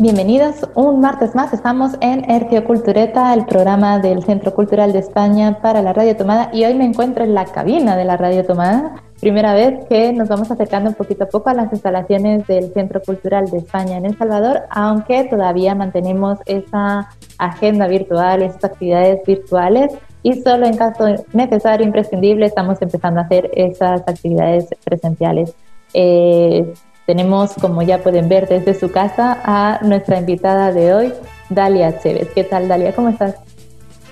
Bienvenidos un martes más. Estamos en Hercio Cultureta, el programa del Centro Cultural de España para la Radio Tomada. Y hoy me encuentro en la cabina de la Radio Tomada. Primera vez que nos vamos acercando poquito a poco a las instalaciones del Centro Cultural de España en El Salvador, aunque todavía mantenemos esa agenda virtual, esas actividades virtuales. Y solo en caso necesario, imprescindible, estamos empezando a hacer esas actividades presenciales. Eh, tenemos, como ya pueden ver desde su casa, a nuestra invitada de hoy, Dalia Chévez. ¿Qué tal, Dalia? ¿Cómo estás?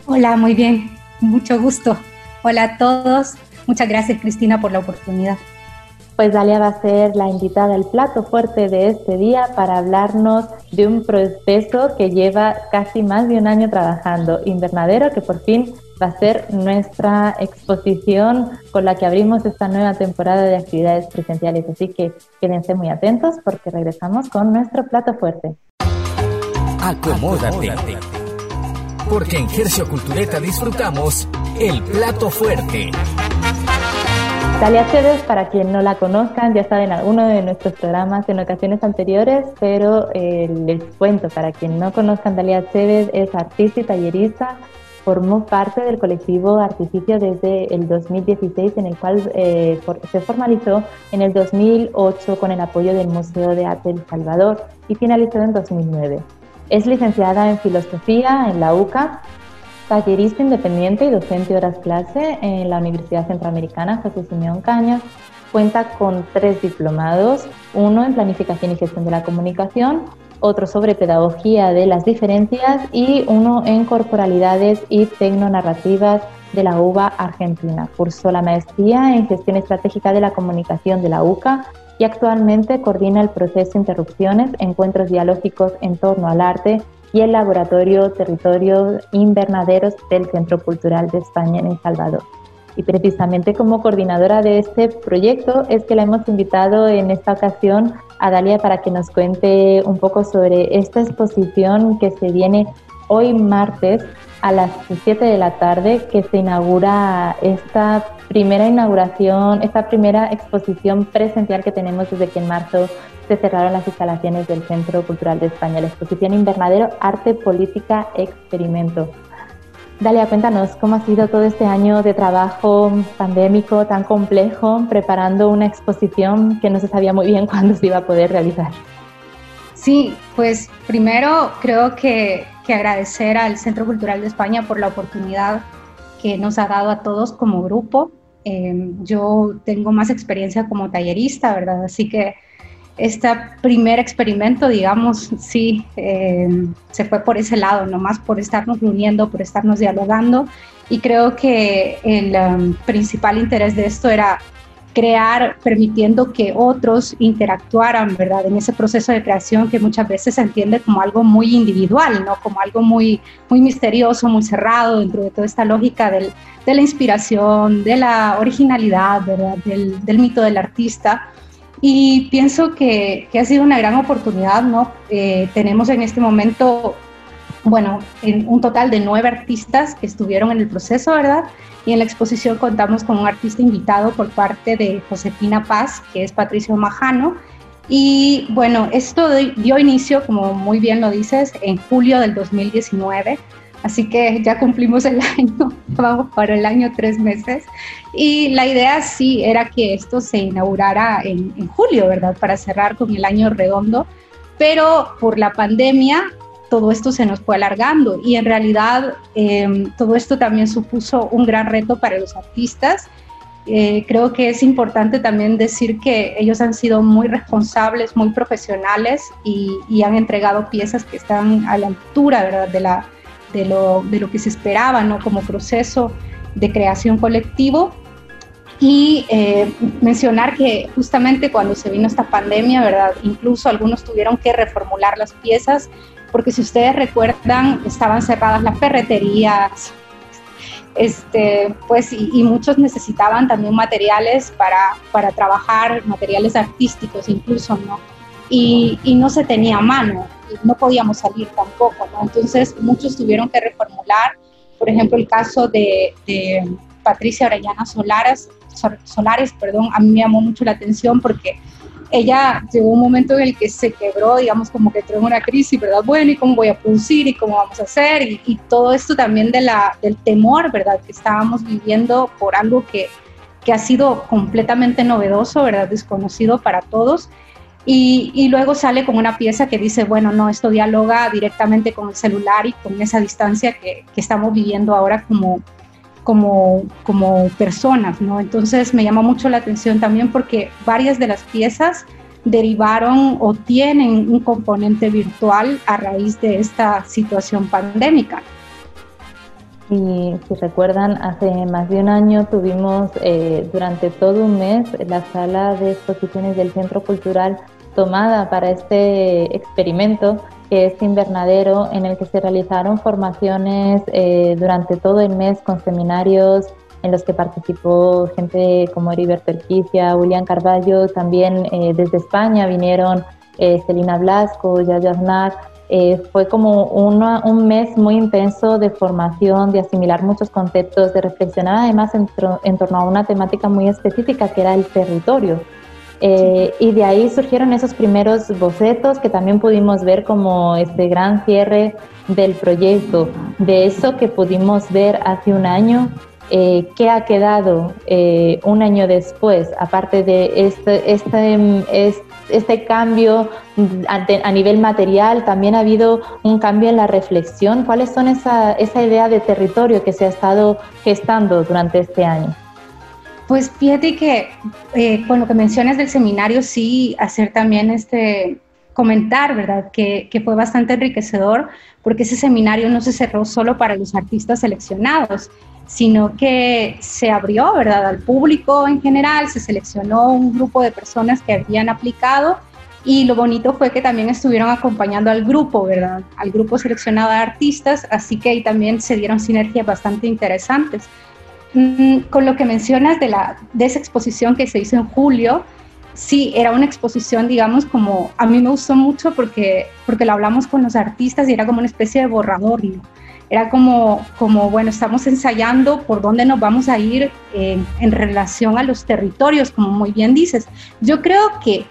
Hola, muy bien. Mucho gusto. Hola a todos. Muchas gracias, Cristina, por la oportunidad. Pues Dalia va a ser la invitada, el plato fuerte de este día para hablarnos de un proceso que lleva casi más de un año trabajando, Invernadero, que por fin va a ser nuestra exposición con la que abrimos esta nueva temporada de actividades presenciales. Así que quédense muy atentos porque regresamos con nuestro plato fuerte. Acomódate. Porque en Gercio Cultureta disfrutamos el plato fuerte. Dalia Chévez, para quien no la conozcan, ya saben alguno de nuestros programas en ocasiones anteriores, pero eh, les cuento, para quien no conozcan, Dalia Chévez es artista y tallerista, formó parte del colectivo Artificio desde el 2016, en el cual eh, se formalizó en el 2008 con el apoyo del Museo de Arte El Salvador y finalizó en 2009. Es licenciada en Filosofía en la UCA, tallerista independiente y docente horas clase en la Universidad Centroamericana José Simeón Cañas. Cuenta con tres diplomados, uno en Planificación y Gestión de la Comunicación, otro sobre pedagogía de las diferencias y uno en corporalidades y tecnonarrativas de la UBA Argentina. Cursó la maestría en gestión estratégica de la comunicación de la UCA y actualmente coordina el proceso Interrupciones, encuentros dialógicos en torno al arte y el laboratorio Territorios Invernaderos del Centro Cultural de España en El Salvador. Y precisamente como coordinadora de este proyecto es que la hemos invitado en esta ocasión a Dalia para que nos cuente un poco sobre esta exposición que se viene hoy martes a las 7 de la tarde, que se inaugura esta primera inauguración, esta primera exposición presencial que tenemos desde que en marzo se cerraron las instalaciones del Centro Cultural de España, la exposición Invernadero Arte, Política, Experimento. Dalia, cuéntanos cómo ha sido todo este año de trabajo pandémico tan complejo preparando una exposición que no se sabía muy bien cuándo se iba a poder realizar. Sí, pues primero creo que, que agradecer al Centro Cultural de España por la oportunidad que nos ha dado a todos como grupo. Eh, yo tengo más experiencia como tallerista, ¿verdad? Así que este primer experimento, digamos, sí, eh, se fue por ese lado, nomás por estarnos reuniendo, por estarnos dialogando. Y creo que el um, principal interés de esto era crear permitiendo que otros interactuaran, ¿verdad? En ese proceso de creación que muchas veces se entiende como algo muy individual, ¿no? Como algo muy, muy misterioso, muy cerrado dentro de toda esta lógica de la inspiración, de la originalidad, ¿verdad? Del mito del artista. Y pienso que, que, ha sido una gran oportunidad, ¿no? Eh, tenemos en este momento, bueno, en un total de nueve artistas que estuvieron en el proceso, ¿verdad? Y en la exposición contamos con un artista invitado por parte de Josefina Paz, que es Patricio Majano. Y bueno, esto dio inicio, como muy bien lo dices, en julio del 2019 Así que ya cumplimos el año, vamos para el año tres meses. Y la idea sí era que esto se inaugurara en, julio, ¿verdad? Para cerrar con el año redondo. Pero por la pandemia todo esto se nos fue alargando y en realidad em, todo esto también supuso un gran reto para los artistas. Eh, creo que es importante también decir que ellos han sido muy responsables, muy profesionales y, y han entregado piezas que están a la altura ¿verdad? de la de lo, de lo que se esperaba ¿no? como proceso de creación colectivo. Y eh, mencionar que justamente cuando se vino esta pandemia, ¿verdad? Incluso algunos tuvieron que reformular las piezas porque si ustedes recuerdan, estaban cerradas las ferreterías, este, pues, y, muchos necesitaban también materiales para, para trabajar, materiales artísticos incluso, ¿no? Y, y, no se tenía mano, y no podíamos salir tampoco, ¿no? Entonces muchos tuvieron que reformular, por ejemplo, el caso de, de Patricia Orellana Solares, Solares, perdón, a mí me llamó mucho la atención porque ella llegó un momento en el que se quebró, digamos, como que entró en una crisis, ¿verdad? Bueno, ¿y cómo voy a producir? ¿Y cómo vamos a hacer? Y, todo esto también de la, del temor, ¿verdad? Que estábamos viviendo por algo que, que ha sido completamente novedoso, ¿verdad? Desconocido para todos. Y, y, luego sale con una pieza que dice, bueno, no, esto dialoga directamente con el celular y con esa distancia que, que estamos viviendo ahora como, como, como personas, ¿no? Entonces me llama mucho la atención también porque varias de las piezas derivaron o tienen un componente virtual a raíz de esta situación pandémica. Y si recuerdan, hace más de un año tuvimos eh, durante todo un mes la sala de exposiciones del Centro Cultural tomada para este experimento que es invernadero, en el que se realizaron formaciones eh, durante todo el mes con seminarios en los que participó gente como Heriberto Erquicia, William Carballo, también eh, desde España vinieron eh, Celina Blasco, Yaya Aznar. fue como un mes muy intenso de formación, de asimilar muchos conceptos, de reflexionar además en torno a una temática muy específica que era el territorio eh, y de ahí surgieron esos primeros bocetos que también pudimos ver como este gran cierre del proyecto, de eso que pudimos ver hace un año, eh, qué ha quedado eh, un año después, aparte de este, este, este cambio a, nivel material, también ha habido un cambio en la reflexión. ¿Cuáles son esa, esa idea de territorio que se ha estado gestando durante este año? Pues fíjate que eh, con lo que mencionas del seminario, sí, hacer también este comentar, ¿verdad? Que, que, fue bastante enriquecedor porque ese seminario no se cerró solo para los artistas seleccionados, sino que se abrió, ¿verdad? Al público en general, se seleccionó un grupo de personas que habían aplicado y lo bonito fue que también estuvieron acompañando al grupo, ¿verdad? Al grupo seleccionado de artistas, así que ahí también se dieron sinergias bastante interesantes. Mm, con lo que mencionas de, la, de esa exposición que se hizo en julio, sí, era una exposición, digamos, como a mí me gustó mucho porque, porque lo hablamos con los artistas y era como una especie de borrador, ¿no? Era como, como, bueno, estamos ensayando por dónde nos vamos a ir en, en relación a los territorios, como muy bien dices. Yo creo que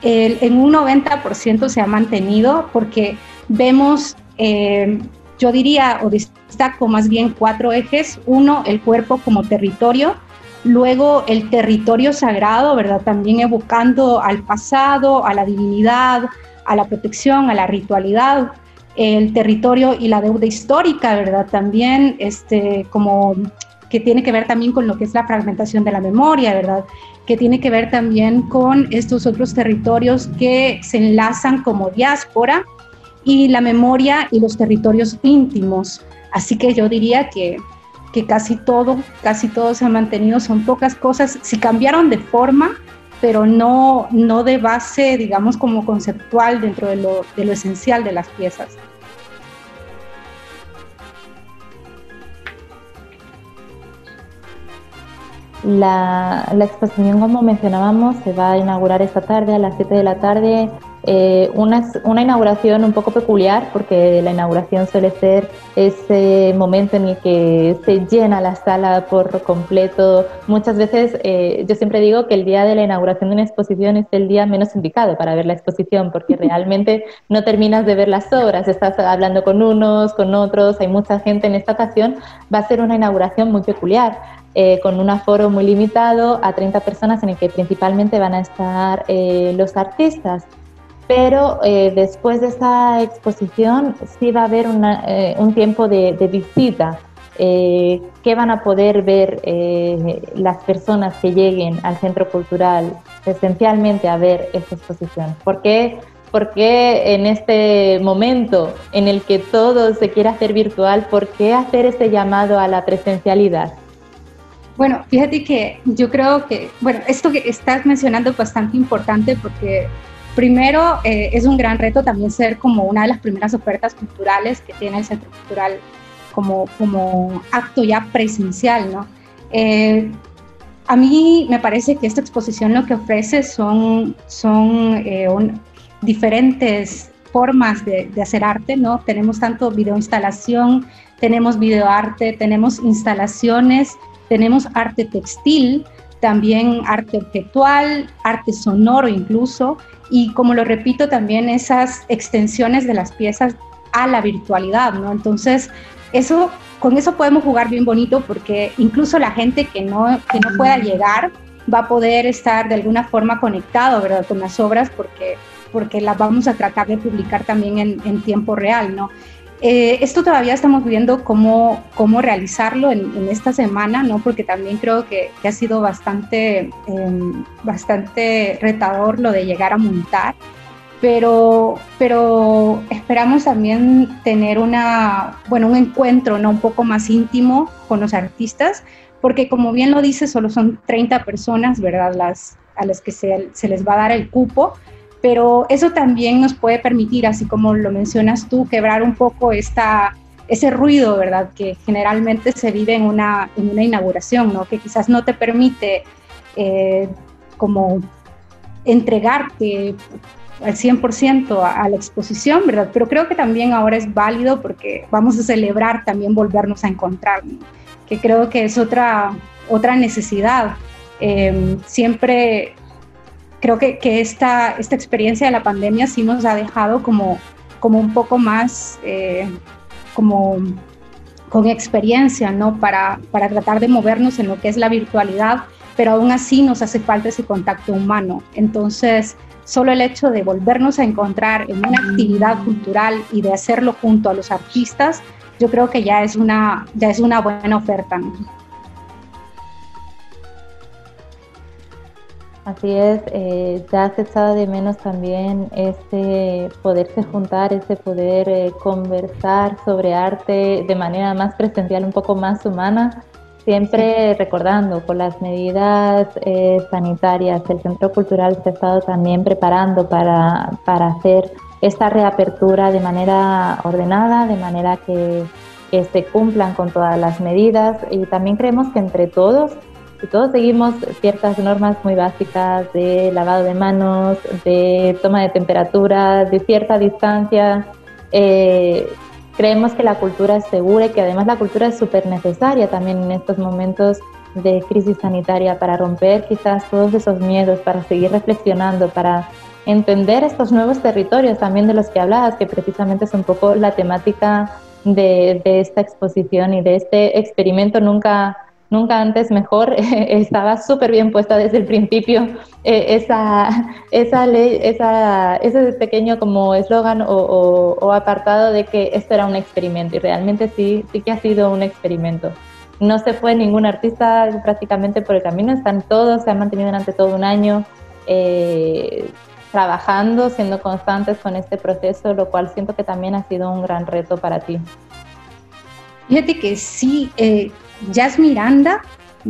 el, en un 90% se ha mantenido porque vemos eh, yo diría o destaco más bien cuatro ejes. Uno, el cuerpo como territorio. Luego, el territorio sagrado, ¿verdad? También evocando al pasado, a la divinidad, a la protección, a la ritualidad. El territorio y la deuda histórica, ¿verdad? También, este, como que tiene que ver también con lo que es la fragmentación de la memoria, ¿verdad? Que tiene que ver también con estos otros territorios que se enlazan como diáspora y la memoria y los territorios íntimos. Así que yo diría que, que casi todo, casi todo se ha mantenido, son pocas cosas, si cambiaron de forma, pero no, no de base, digamos, como conceptual dentro de lo, de lo esencial de las piezas. La, la, exposición, como mencionábamos, se va a inaugurar esta tarde a las 7 de la tarde eh, una, una, inauguración un poco peculiar porque la inauguración suele ser ese momento en el que se llena la sala por completo. Muchas veces eh, yo siempre digo que el día de la inauguración de una exposición es el día menos indicado para ver la exposición porque realmente no terminas de ver las obras, estás hablando con unos, con otros, hay mucha gente en esta ocasión. Va a ser una inauguración muy peculiar. Eh, con un aforo muy limitado a 30 personas en el que principalmente van a estar los artistas pero eh, después de esa exposición sí va a haber eh, un tiempo de, visita. Eh, ¿Qué van a poder ver las personas que lleguen al centro cultural esencialmente a ver esta exposición? ¿Por qué, ¿Por qué en este momento en el que todo se quiere hacer virtual, por qué hacer ese llamado a la presencialidad? Bueno, fíjate que yo creo que, bueno, esto que estás mencionando es bastante importante porque primero eh, es un gran reto también ser como una de las primeras ofertas culturales que tiene el Centro Cultural como, como acto ya presencial, ¿no? Eh, a mí me parece que esta exposición lo que ofrece son, son eh, diferentes formas de, de, hacer arte, ¿no? Tenemos tanto videoinstalación, tenemos videoarte, tenemos instalaciones, tenemos arte textil, también arte objetual, arte sonoro incluso, y como lo repito, también esas extensiones de las piezas a la virtualidad, ¿no? Entonces, eso, con eso podemos jugar bien bonito porque incluso la gente que no, que no pueda llegar va a poder estar de alguna forma conectado, ¿verdad? Con las obras porque, porque las vamos a tratar de publicar también en, en tiempo real, ¿no? Eh, esto todavía estamos viendo cómo, cómo realizarlo en, esta semana, ¿no? porque también creo que, ha sido bastante, em, bastante retador lo de llegar a montar, pero, pero esperamos también tener una, bueno, un encuentro ¿no? un poco más íntimo con los artistas, porque como bien lo dice, solo son 30 personas ¿verdad? Las, a las que se, se les va a dar el cupo pero eso también nos puede permitir, así como lo mencionas tú, quebrar un poco esta, ese ruido, ¿verdad? Que generalmente se vive en una, en una inauguración, ¿no? Que quizás no te permite eh, como entregarte al 100% a, la exposición, ¿verdad? Pero creo que también ahora es válido porque vamos a celebrar también volvernos a encontrar, ¿no? que creo que es otra, otra necesidad. Eh, siempre creo que, que esta, esta experiencia de la pandemia sí nos ha dejado como, como un poco más, eh, como con experiencia, ¿no? Para, para tratar de movernos en lo que es la virtualidad, pero aún así nos hace falta ese contacto humano. Entonces, solo el hecho de volvernos a encontrar en una actividad cultural y de hacerlo junto a los artistas, yo creo que ya es una, ya es una buena oferta. ¿no? Así es, eh, ya se echado de menos también este poderse juntar, ese poder eh, conversar sobre arte de manera más presencial, un poco más humana, siempre recordando con las medidas eh, sanitarias. El Centro Cultural se ha estado también preparando para, para hacer esta reapertura de manera ordenada, de manera que, que se cumplan con todas las medidas y también creemos que entre todos si todos seguimos ciertas normas muy básicas de lavado de manos, de toma de temperatura, de cierta distancia, eh, creemos que la cultura es segura y que además la cultura es súper necesaria también en estos momentos de crisis sanitaria para romper quizás todos esos miedos, para seguir reflexionando, para entender estos nuevos territorios también de los que hablabas, que precisamente es un poco la temática de, de esta exposición y de este experimento nunca nunca antes mejor, estaba súper bien puesta desde el principio eh, esa, esa ley, esa, ese pequeño como eslogan o, apartado de que esto era un experimento y realmente sí, sí que ha sido un experimento. No se fue ningún artista prácticamente por el camino, están todos, se han mantenido durante todo un año eh, trabajando, siendo constantes con este proceso, lo cual siento que también ha sido un gran reto para ti. Fíjate que sí, eh, Jazz Miranda,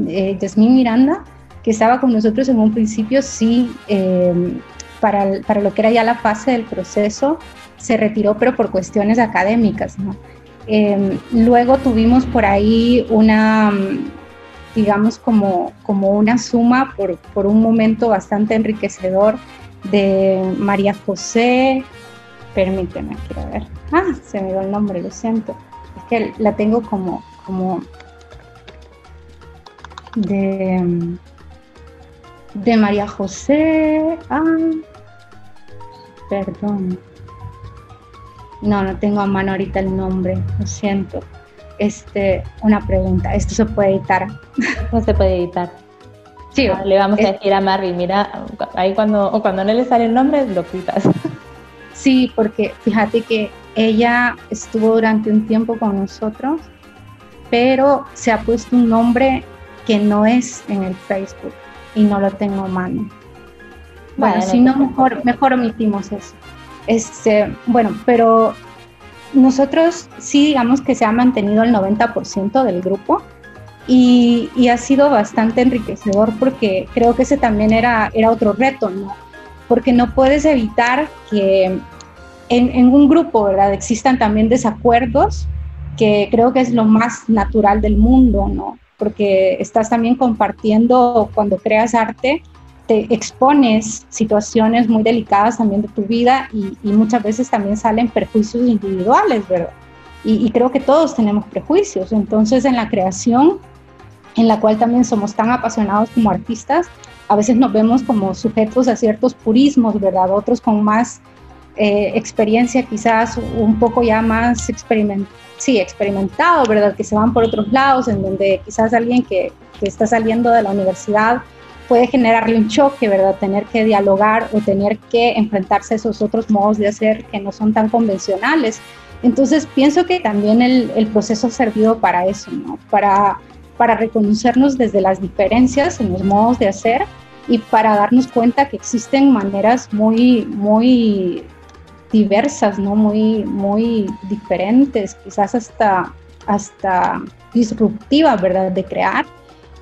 eh, Miranda, que estaba con nosotros en un principio, sí, em, para, para, lo que era ya la fase del proceso, se retiró, pero por cuestiones académicas. ¿no? Em, luego tuvimos por ahí una, digamos, como, como una suma por, por un momento bastante enriquecedor de María José, permíteme, quiero ver, ah, se me dio el nombre, lo siento, que la tengo como, como de, de María José. Ah, perdón. No, no tengo a mano ahorita el nombre, lo siento. Este, una pregunta, ¿esto se puede editar? No se puede editar. Sí, ah, le vamos a decir a Marvin, mira, ahí cuando, o cuando no le sale el nombre, lo quitas. Sí, porque fíjate que ella estuvo durante un tiempo con nosotros, pero se ha puesto un nombre que no es en el Facebook y no lo tengo a mano. Bueno, si no, mejor, mejor omitimos eso. Este, bueno, pero nosotros sí digamos que se ha mantenido el 90% del grupo y, y, ha sido bastante enriquecedor porque creo que ese también era, era otro reto, ¿no? porque no puedes evitar que en, un grupo, ¿verdad? Existan también desacuerdos, que creo que es lo más natural del mundo, ¿no? Porque estás también compartiendo, cuando creas arte, te expones situaciones muy delicadas también de tu vida y, muchas veces también salen prejuicios individuales, ¿verdad? Y, y, creo que todos tenemos prejuicios. Entonces, en la creación, en la cual también somos tan apasionados como artistas, a veces nos vemos como sujetos a ciertos purismos, ¿verdad? Otros con más eh, experiencia quizás un poco ya más experimentado, ¿verdad? Que se van por otros lados, en donde quizás alguien que, está saliendo de la universidad puede generarle un choque, ¿verdad? Tener que dialogar o tener que enfrentarse a esos otros modos de hacer que no son tan convencionales. Entonces, pienso que también el, el proceso ha servido para eso, ¿no? Para, para reconocernos desde las diferencias en los modos de hacer y para darnos cuenta que existen maneras muy, muy diversas, ¿no? Muy, muy diferentes, quizás hasta, hasta disruptivas, ¿verdad? De crear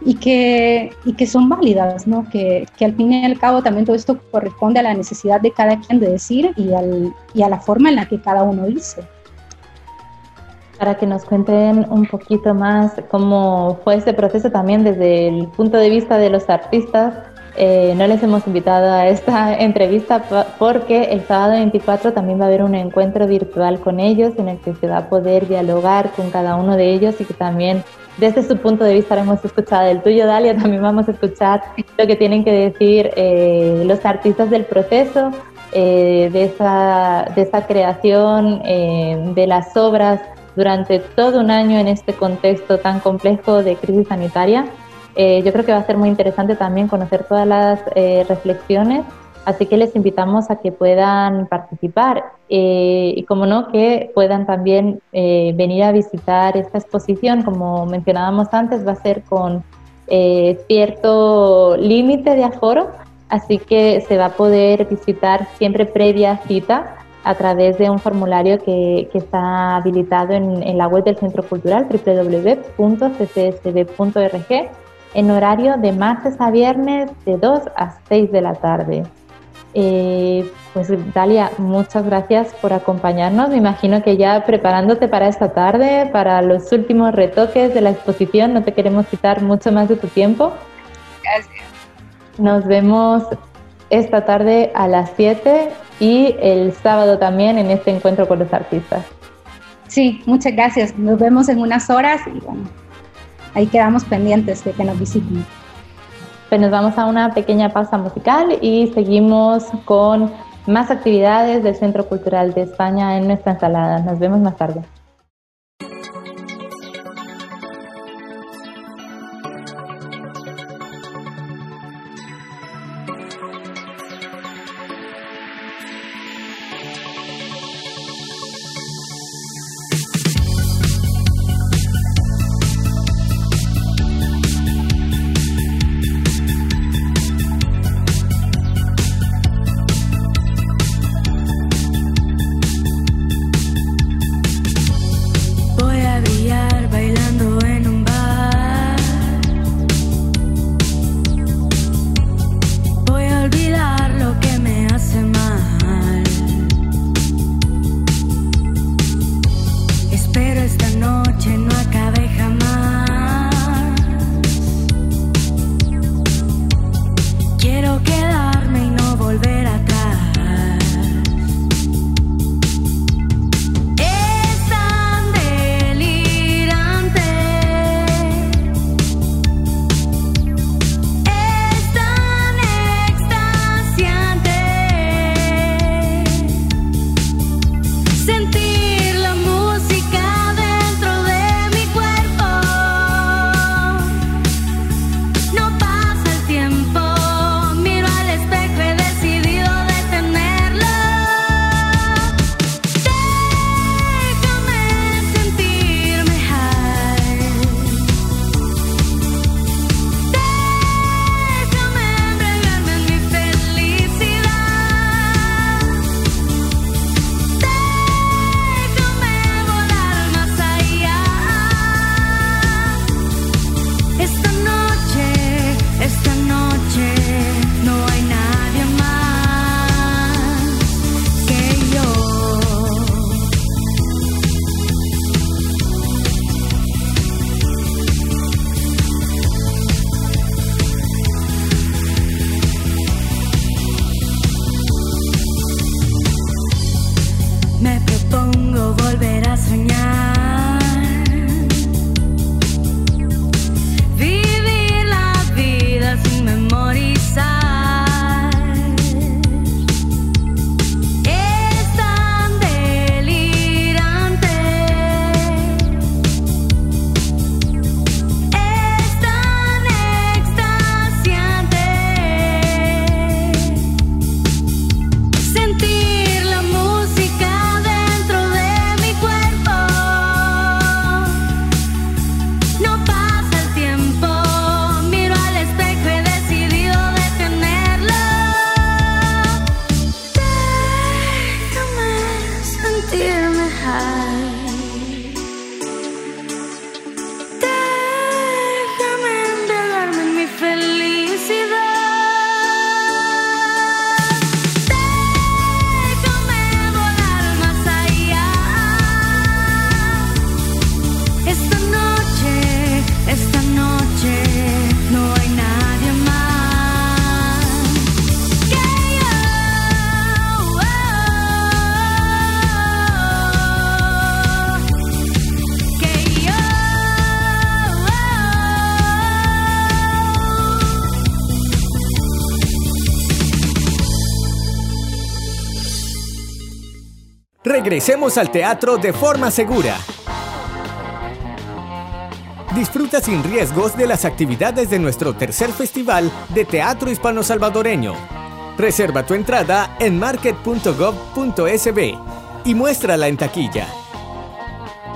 y que, y que son válidas, ¿no? Que, que, al fin y al cabo también todo esto corresponde a la necesidad de cada quien de decir y, al, y a la forma en la que cada uno dice. Para que nos cuenten un poquito más cómo fue este proceso también desde el punto de vista de los artistas, eh, no les hemos invitado a esta entrevista porque el sábado 24 también va a haber un encuentro virtual con ellos en el que se va a poder dialogar con cada uno de ellos y que también desde su punto de vista hemos escuchado el tuyo, Dalia, también vamos a escuchar lo que tienen que decir eh, los artistas del proceso, eh, de, esa, de esa creación de las obras durante todo un año en este contexto tan complejo de crisis sanitaria. Eh, yo creo que va a ser muy interesante también conocer todas las eh, reflexiones, así que les invitamos a que puedan participar eh, y, como no, que puedan también venir a visitar esta exposición. Como mencionábamos antes, va a ser con cierto límite de aforo, así que se va a poder visitar siempre previa cita a través de un formulario que, que está habilitado en, en, la web del Centro Cultural www.ccsb.org en horario de martes a viernes de 2 a 6 de la tarde. Eh, pues Dalia, muchas gracias por acompañarnos. Me imagino que ya preparándote para esta tarde, para los últimos retoques de la exposición, no te queremos quitar mucho más de tu tiempo. Gracias. Nos vemos esta tarde a las 7 y el sábado también en este encuentro con los artistas. Sí, muchas gracias. Nos vemos en unas horas y bueno, ahí quedamos pendientes de que nos visiten. Pues nos vamos a una pequeña pausa musical y seguimos con más actividades del Centro Cultural de España en nuestra ensalada. Nos vemos más tarde. Regresemos al teatro de forma segura. Disfruta sin riesgos de las actividades de nuestro tercer festival de teatro hispano-salvadoreño. Reserva tu entrada en market.gov.sb y muéstrala en taquilla.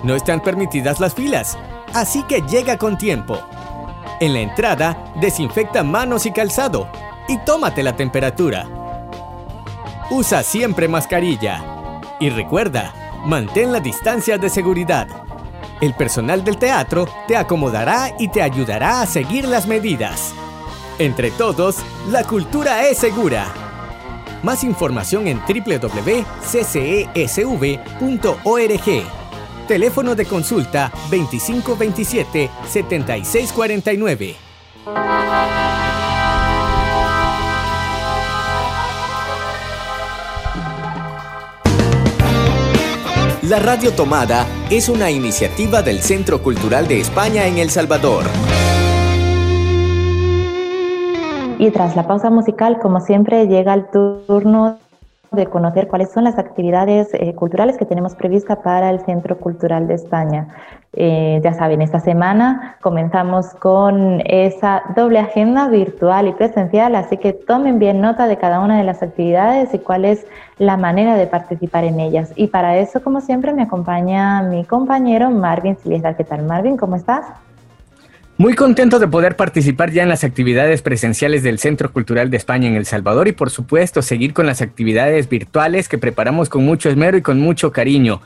No están permitidas las filas, así que llega con tiempo. En la entrada, desinfecta manos y calzado y tómate la temperatura. Usa siempre mascarilla. Y recuerda, mantén la distancia de seguridad. El personal del teatro te acomodará y te ayudará a seguir las medidas. Entre todos, la cultura es segura. Más información en www.ccesv.org. Teléfono de consulta 2527-7649. La Radio Tomada es una iniciativa del Centro Cultural de España en El Salvador. Y tras la pausa musical, como siempre, llega el turno de conocer cuáles son las actividades eh, culturales que tenemos previstas para el Centro Cultural de España. Eh, ya saben, esta semana comenzamos con esa doble agenda virtual y presencial, así que tomen bien nota de cada una de las actividades y cuál es la manera de participar en ellas. Y para eso, como siempre, me acompaña mi compañero Marvin Siliesdal. ¿Qué tal, Marvin? ¿Cómo estás? Muy contento de poder participar ya en las actividades presenciales del Centro Cultural de España en El Salvador y por supuesto seguir con las actividades virtuales que preparamos con mucho esmero y con mucho cariño.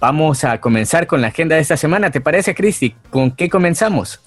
Vamos a comenzar con la agenda de esta semana. ¿Te parece, Cristi? ¿Con qué comenzamos?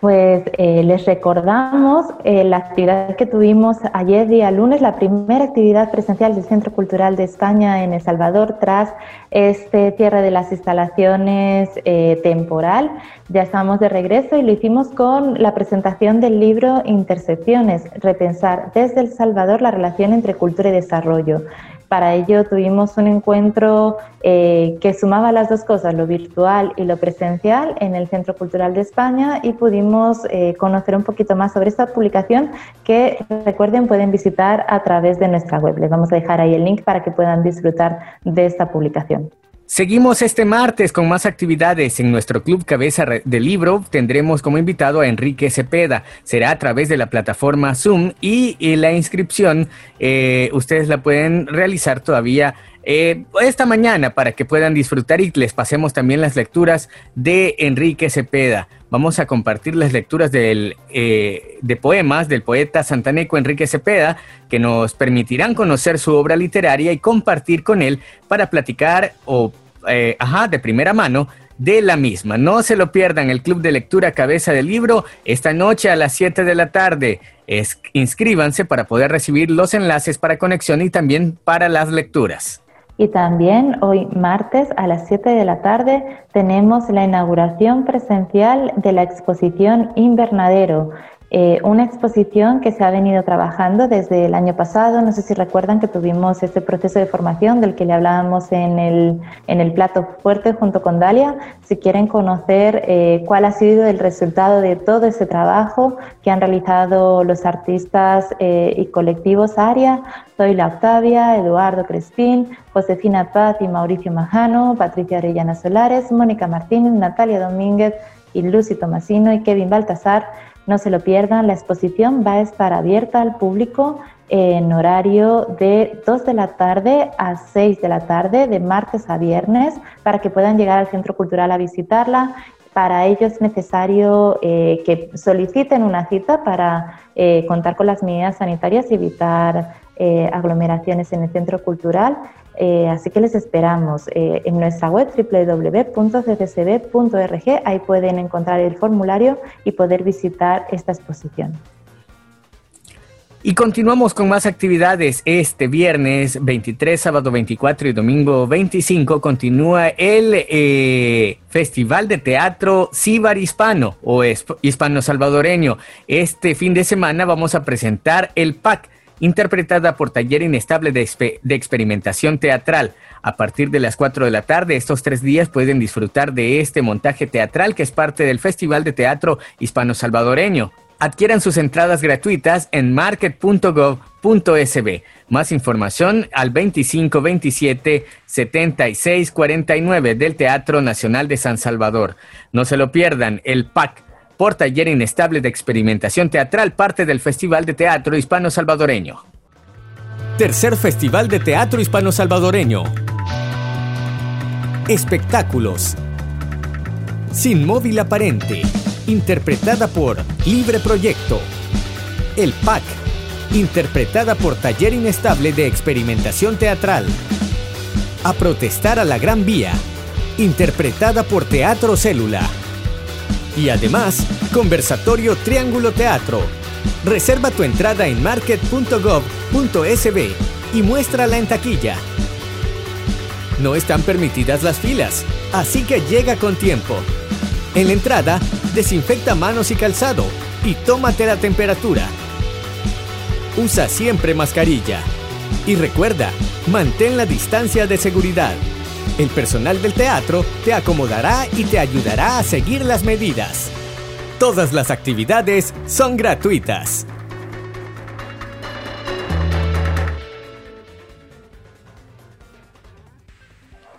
Pues eh, les recordamos eh, la actividad que tuvimos ayer día lunes, la primera actividad presencial del Centro Cultural de España en El Salvador tras este cierre de las instalaciones eh, temporal. Ya estamos de regreso y lo hicimos con la presentación del libro Intersecciones, repensar desde El Salvador la relación entre cultura y desarrollo. Para ello tuvimos un encuentro eh, que sumaba las dos cosas, lo virtual y lo presencial, en el Centro Cultural de España y pudimos eh, conocer un poquito más sobre esta publicación que recuerden pueden visitar a través de nuestra web. Les vamos a dejar ahí el link para que puedan disfrutar de esta publicación. Seguimos este martes con más actividades. En nuestro club Cabeza de Libro tendremos como invitado a Enrique Cepeda. Será a través de la plataforma Zoom y, la inscripción eh, ustedes la pueden realizar todavía eh, esta mañana para que puedan disfrutar y les pasemos también las lecturas de Enrique Cepeda. Vamos a compartir las lecturas del, eh, de poemas del poeta santaneco Enrique Cepeda que nos permitirán conocer su obra literaria y compartir con él para platicar o, eh, ajá, de primera mano de la misma. No se lo pierdan, el Club de Lectura Cabeza del Libro, esta noche a las 7 de la tarde. Inscríbanse para poder recibir los enlaces para conexión y también para las lecturas. Y también hoy martes a las 7 de la tarde tenemos la inauguración presencial de la exposición Invernadero, eh, una exposición que se ha venido trabajando desde el año pasado. No sé si recuerdan que tuvimos este proceso de formación del que le hablábamos en el, en el plato fuerte junto con Dalia. Si quieren conocer eh, cuál ha sido el resultado de todo ese trabajo que han realizado los artistas eh, y colectivos ARIA, soy la Octavia, Eduardo Crespín, Josefina Paz y Mauricio Majano, Patricia Arellana Solares, Mónica Martínez, Natalia Domínguez y Lucy Tomasino y Kevin Baltasar no se lo pierdan, la exposición va a estar abierta al público en horario de 2 de la tarde a 6 de la tarde, de martes a viernes, para que puedan llegar al Centro Cultural a visitarla. Para ello es necesario eh, que soliciten una cita para eh, contar con las medidas sanitarias y evitar eh, aglomeraciones en el centro cultural. Eh, así que les esperamos eh, en nuestra web www.ccb.org. Ahí pueden encontrar el formulario y poder visitar esta exposición. Y continuamos con más actividades. Este viernes 23, sábado 24 y domingo 25 continúa el Festival de Teatro Cibar Hispano o Hispano Salvadoreño. Este fin de semana vamos a presentar el PAC interpretada por Taller Inestable de, Experimentación Teatral. A partir de las 4 de la tarde, estos tres días pueden disfrutar de este montaje teatral que es parte del Festival de Teatro Hispano-Salvadoreño. Adquieran sus entradas gratuitas en market.gov.sb. Más información al 2527 7649 del Teatro Nacional de San Salvador. No se lo pierdan, el PAC, por taller inestable de experimentación teatral, parte del Festival de Teatro Hispano Salvadoreño. Tercer Festival de Teatro Hispano Salvadoreño. Espectáculos. Sin móvil aparente interpretada por Libre Proyecto. El PAC, interpretada por Taller Inestable de Experimentación Teatral. A protestar a la Gran Vía, interpretada por Teatro Célula. Y además, Conversatorio Triángulo Teatro. Reserva tu entrada en market.gov.sb y muéstrala en taquilla. No están permitidas las filas, así que llega con tiempo. En la entrada, desinfecta manos y calzado y tómate la temperatura. Usa siempre mascarilla. Y recuerda, mantén la distancia de seguridad. El personal del teatro te acomodará y te ayudará a seguir las medidas. Todas las actividades son gratuitas.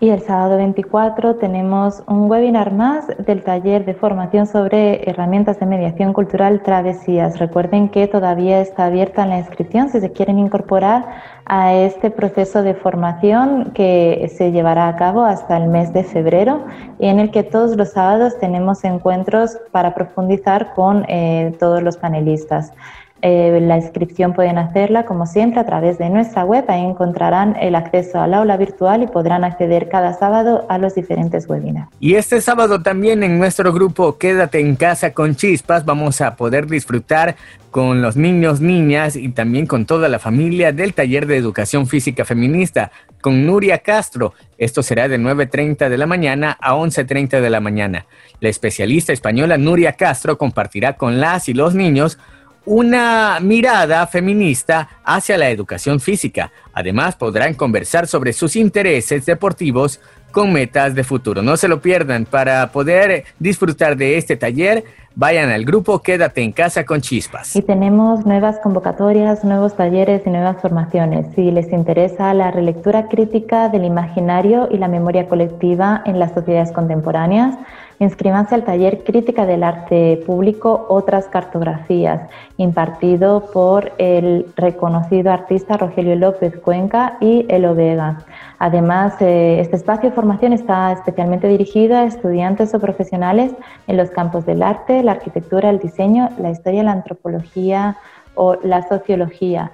Y el sábado 24 tenemos un webinar más del taller de formación sobre herramientas de mediación cultural Travesías. Recuerden que todavía está abierta la inscripción si se quieren incorporar a este proceso de formación que se llevará a cabo hasta el mes de febrero y en el que todos los sábados tenemos encuentros para profundizar con eh, todos los panelistas. Eh, la inscripción pueden hacerla, como siempre, a través de nuestra web. Ahí encontrarán el acceso al aula virtual y podrán acceder cada sábado a los diferentes webinars. Y este sábado también en nuestro grupo Quédate en casa con chispas vamos a poder disfrutar con los niños, niñas y también con toda la familia del taller de educación física feminista con Nuria Castro. Esto será de 9.30 de la mañana a 11.30 de la mañana. La especialista española Nuria Castro compartirá con las y los niños una mirada feminista hacia la educación física. Además, podrán conversar sobre sus intereses deportivos con metas de futuro. No se lo pierdan. Para poder disfrutar de este taller, vayan al grupo Quédate en casa con chispas. Y tenemos nuevas convocatorias, nuevos talleres y nuevas formaciones. Si les interesa la relectura crítica del imaginario y la memoria colectiva en las sociedades contemporáneas, Inscríbanse al taller Crítica del Arte Público, otras cartografías, impartido por el reconocido artista Rogelio López Cuenca y Elo Vega. Además, eh, este espacio de formación está especialmente dirigido a estudiantes o profesionales en los campos del arte, la arquitectura, el diseño, la historia, la antropología o la sociología.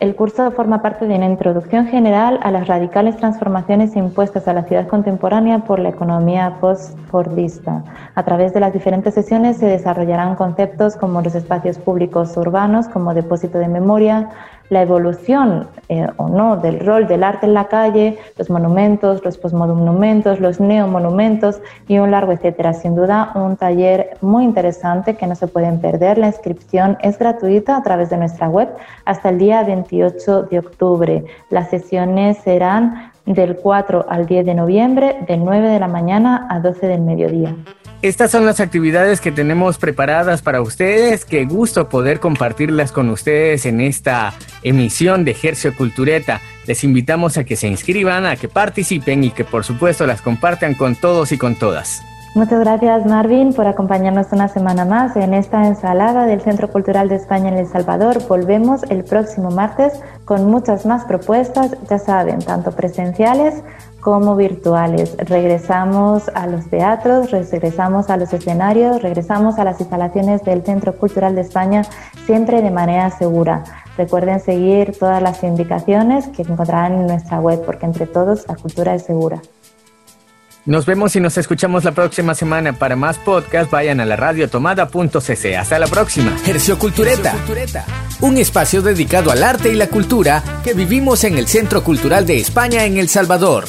El curso forma parte de una introducción general a las radicales transformaciones impuestas a la ciudad contemporánea por la economía post-fordista. A través de las diferentes sesiones se desarrollarán conceptos como los espacios públicos urbanos como depósito de memoria, la evolución eh, o no del rol del arte en la calle, los monumentos, los posmonumentos, los neomonumentos y un largo etcétera. Sin duda, un taller muy interesante que no se pueden perder. La inscripción es gratuita a través de nuestra web hasta el día 28 de octubre. Las sesiones serán del 4 al 10 de noviembre, de 9 de la mañana a 12 del mediodía. Estas son las actividades que tenemos preparadas para ustedes. Qué gusto poder compartirlas con ustedes en esta emisión de Ejercio Cultureta. Les invitamos a que se inscriban, a que participen y que por supuesto las compartan con todos y con todas. Muchas gracias Marvin por acompañarnos una semana más en esta ensalada del Centro Cultural de España en El Salvador. Volvemos el próximo martes con muchas más propuestas, ya saben, tanto presenciales como virtuales. Regresamos a los teatros, regresamos a los escenarios, regresamos a las instalaciones del Centro Cultural de España, siempre de manera segura. Recuerden seguir todas las indicaciones que encontrarán en nuestra web, porque entre todos la cultura es segura. Nos vemos y nos escuchamos la próxima semana. Para más podcast, vayan a la radiotomada.cc. Hasta la próxima. Hercio Cultureta. Un espacio dedicado al arte y la cultura que vivimos en el Centro Cultural de España en El Salvador.